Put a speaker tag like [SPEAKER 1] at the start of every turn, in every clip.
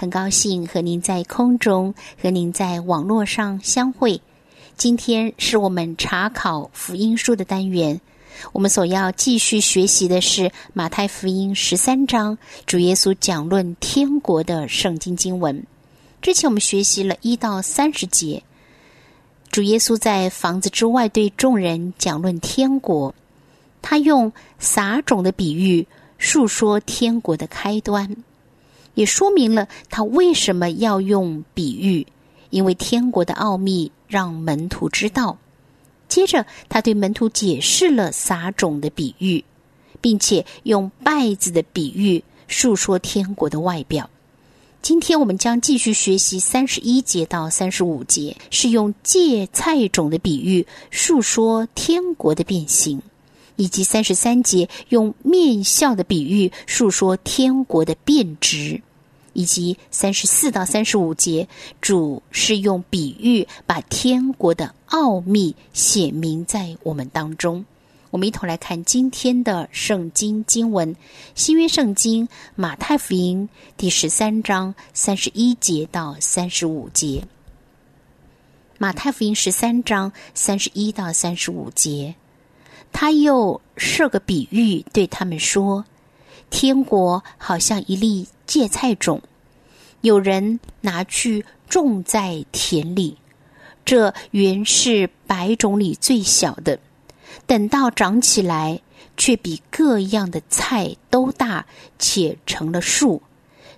[SPEAKER 1] 很高兴和您在空中和您在网络上相会。今天是我们查考福音书的单元，我们所要继续学习的是马太福音十三章主耶稣讲论天国的圣经经文。之前我们学习了一到三十节，主耶稣在房子之外对众人讲论天国，他用撒种的比喻述说天国的开端。也说明了他为什么要用比喻，因为天国的奥秘让门徒知道。接着，他对门徒解释了撒种的比喻，并且用稗子的比喻述说天国的外表。今天我们将继续学习三十一节到三十五节，是用芥菜种的比喻述说天国的变形，以及三十三节用面笑的比喻述说天国的变质。以及三十四到三十五节，主是用比喻把天国的奥秘写明在我们当中。我们一同来看今天的圣经经文：新约圣经马太福音第十三章三十一节到三十五节。马太福音十三章三十一到三十五节，他又设个比喻对他们说：“天国好像一粒。”芥菜种，有人拿去种在田里，这原是百种里最小的。等到长起来，却比各样的菜都大，且成了树。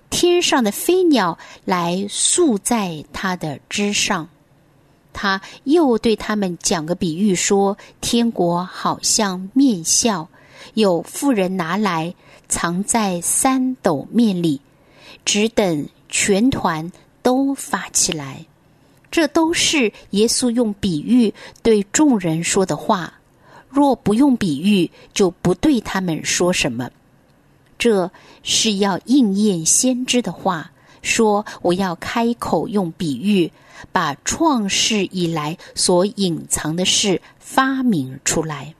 [SPEAKER 1] 天上的飞鸟来宿在它的枝上。他又对他们讲个比喻，说：天国好像面笑，有妇人拿来。藏在三斗面里，只等全团都发起来。这都是耶稣用比喻对众人说的话。若不用比喻，就不对他们说什么。这是要应验先知的话，说我要开口用比喻，把创世以来所隐藏的事发明出来。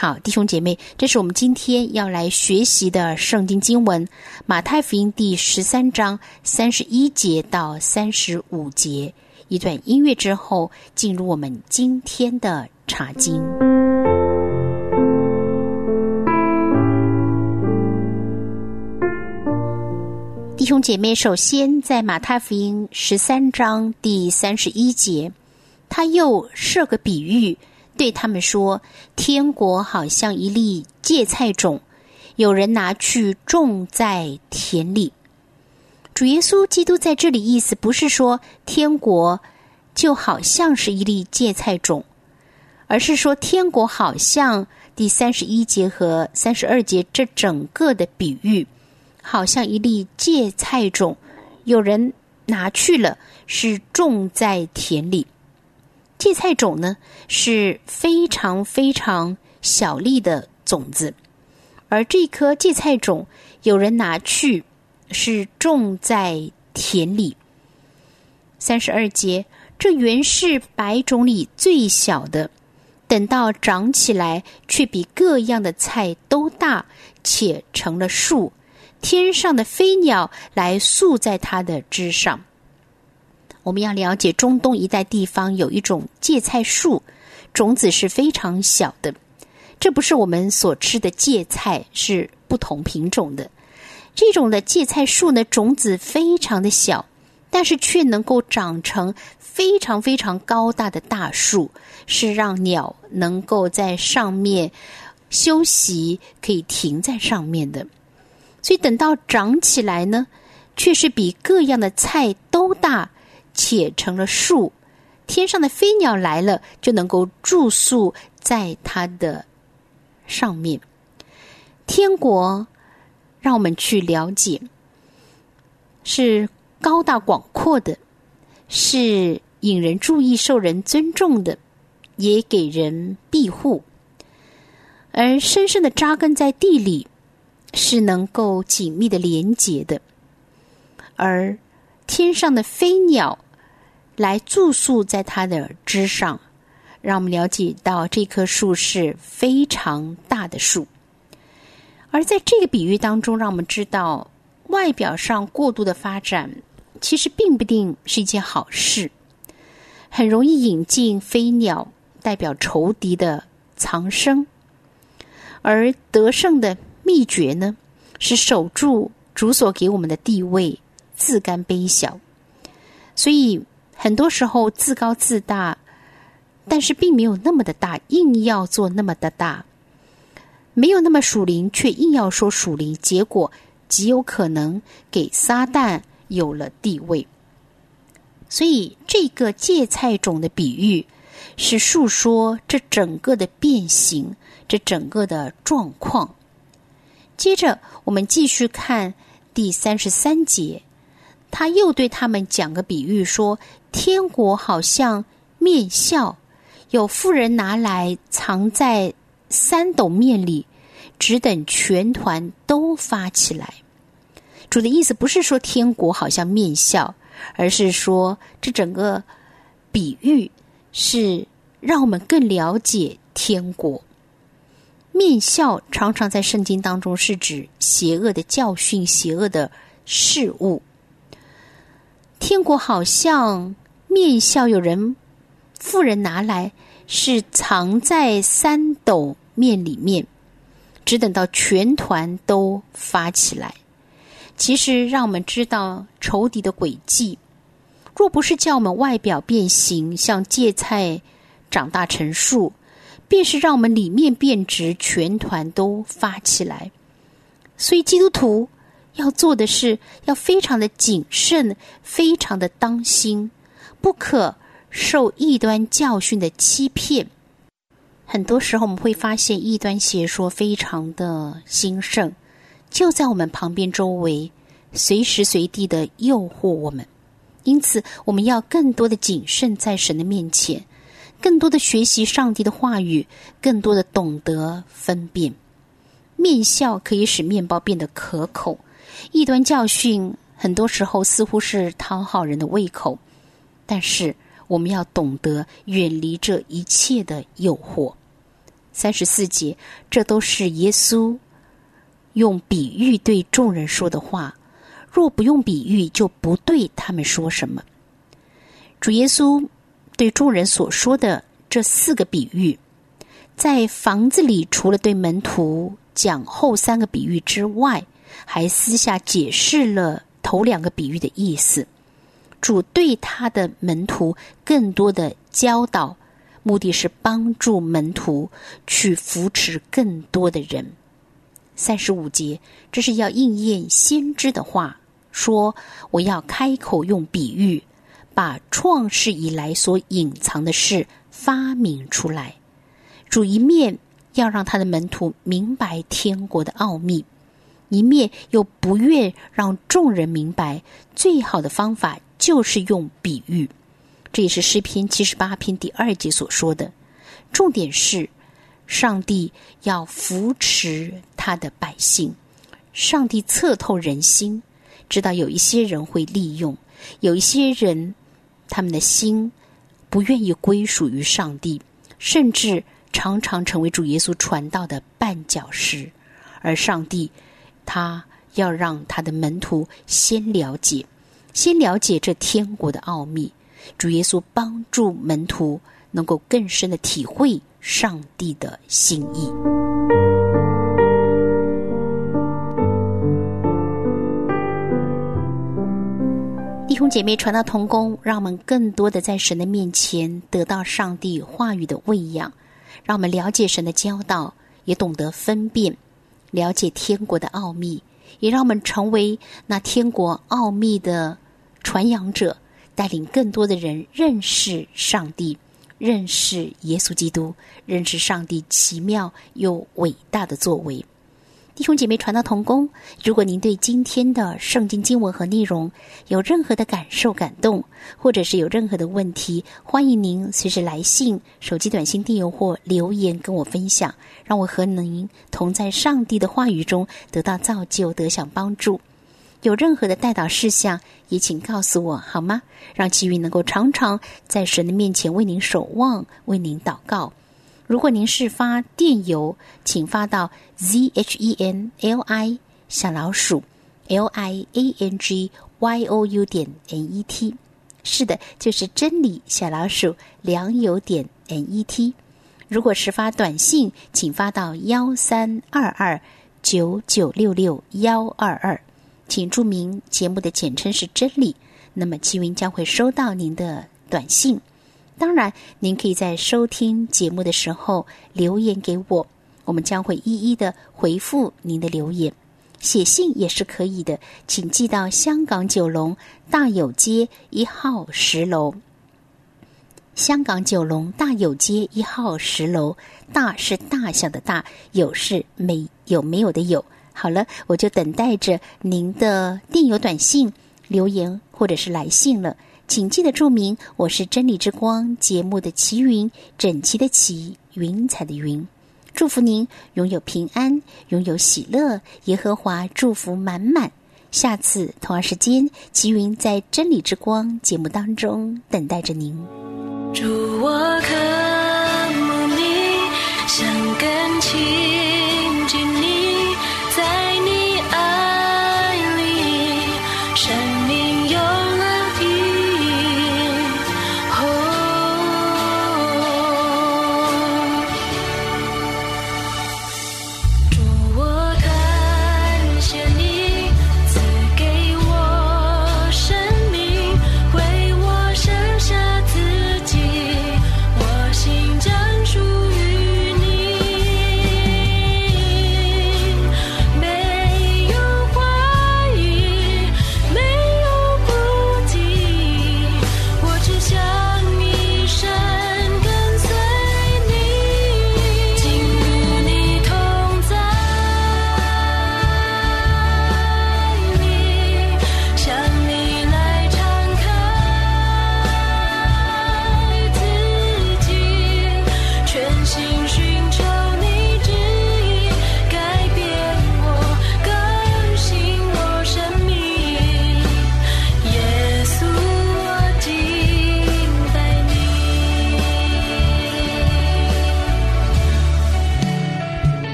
[SPEAKER 1] 好，弟兄姐妹，这是我们今天要来学习的圣经经文《马太福音》第十三章三十一节到三十五节。一段音乐之后，进入我们今天的查经。弟兄姐妹，首先在马太福音十三章第三十一节，他又设个比喻。对他们说：“天国好像一粒芥菜种，有人拿去种在田里。”主耶稣基督在这里意思不是说天国就好像是一粒芥菜种，而是说天国好像第三十一节和三十二节这整个的比喻，好像一粒芥菜种，有人拿去了，是种在田里。芥菜种呢是非常非常小粒的种子，而这颗芥菜种有人拿去是种在田里。三十二节，这原是百种里最小的，等到长起来，却比各样的菜都大，且成了树，天上的飞鸟来宿在它的枝上。我们要了解中东一带地方有一种芥菜树，种子是非常小的。这不是我们所吃的芥菜，是不同品种的。这种的芥菜树呢，种子非常的小，但是却能够长成非常非常高大的大树，是让鸟能够在上面休息，可以停在上面的。所以等到长起来呢，却是比各样的菜都大。且成了树，天上的飞鸟来了，就能够住宿在它的上面。天国，让我们去了解。是高大广阔的，是引人注意、受人尊重的，也给人庇护；而深深的扎根在地里，是能够紧密的连结的。而天上的飞鸟来住宿在它的枝上，让我们了解到这棵树是非常大的树。而在这个比喻当中，让我们知道，外表上过度的发展，其实并不定是一件好事，很容易引进飞鸟，代表仇敌的藏身。而得胜的秘诀呢，是守住主所给我们的地位，自甘卑小。所以很多时候自高自大，但是并没有那么的大，硬要做那么的大。没有那么属灵，却硬要说属灵，结果极有可能给撒旦有了地位。所以，这个芥菜种的比喻是述说这整个的变形，这整个的状况。接着，我们继续看第三十三节，他又对他们讲个比喻，说：天国好像面笑，有妇人拿来藏在。三斗面里，只等全团都发起来。主的意思不是说天国好像面笑，而是说这整个比喻是让我们更了解天国。面笑常常在圣经当中是指邪恶的教训、邪恶的事物。天国好像面笑，有人富人拿来是藏在三斗。面里面，只等到全团都发起来。其实，让我们知道仇敌的诡计。若不是叫我们外表变形，像芥菜长大成树，便是让我们里面变直，全团都发起来。所以，基督徒要做的是，要非常的谨慎，非常的当心，不可受异端教训的欺骗。很多时候，我们会发现异端邪说非常的兴盛，就在我们旁边周围，随时随地的诱惑我们。因此，我们要更多的谨慎在神的面前，更多的学习上帝的话语，更多的懂得分辨。面笑可以使面包变得可口，异端教训很多时候似乎是讨好人的胃口，但是我们要懂得远离这一切的诱惑。三十四节，这都是耶稣用比喻对众人说的话。若不用比喻，就不对他们说什么。主耶稣对众人所说的这四个比喻，在房子里除了对门徒讲后三个比喻之外，还私下解释了头两个比喻的意思。主对他的门徒更多的教导。目的是帮助门徒去扶持更多的人。三十五节，这是要应验先知的话，说我要开口用比喻，把创世以来所隐藏的事发明出来。主一面要让他的门徒明白天国的奥秘，一面又不愿让众人明白。最好的方法就是用比喻。这也是诗篇七十八篇第二节所说的，重点是上帝要扶持他的百姓。上帝测透人心，知道有一些人会利用，有一些人他们的心不愿意归属于上帝，甚至常常成为主耶稣传道的绊脚石。而上帝他要让他的门徒先了解，先了解这天国的奥秘。主耶稣帮助门徒能够更深的体会上帝的心意。弟兄姐妹，传道同工，让我们更多的在神的面前得到上帝话语的喂养，让我们了解神的教导，也懂得分辨，了解天国的奥秘，也让我们成为那天国奥秘的传扬者。带领更多的人认识上帝，认识耶稣基督，认识上帝奇妙又伟大的作为。弟兄姐妹传道同工，如果您对今天的圣经经文和内容有任何的感受、感动，或者是有任何的问题，欢迎您随时来信、手机短信电邮或留言跟我分享，让我和您同在上帝的话语中得到造就、得享帮助。有任何的代祷事项，也请告诉我好吗？让奇云能够常常在神的面前为您守望、为您祷告。如果您是发电邮，请发到 z h e n l i 小老鼠 l i a n g y o u 点 n e t。是的，就是真理小老鼠良友点 n e t。如果是发短信，请发到幺三二二九九六六幺二二，请注明节目的简称是真理。那么，齐云将会收到您的短信。当然，您可以在收听节目的时候留言给我，我们将会一一的回复您的留言。写信也是可以的，请寄到香港九龙大有街一号十楼。香港九龙大有街一号十楼，大是大小的大，有是没有没有的有。好了，我就等待着您的电邮、短信、留言或者是来信了。请记得注明，我是真理之光节目的齐云，整齐的齐，云彩的云。祝福您拥有平安，拥有喜乐，耶和华祝福满满。下次同样时间，齐云在真理之光节目当中等待着您。
[SPEAKER 2] 祝我渴慕你，想更亲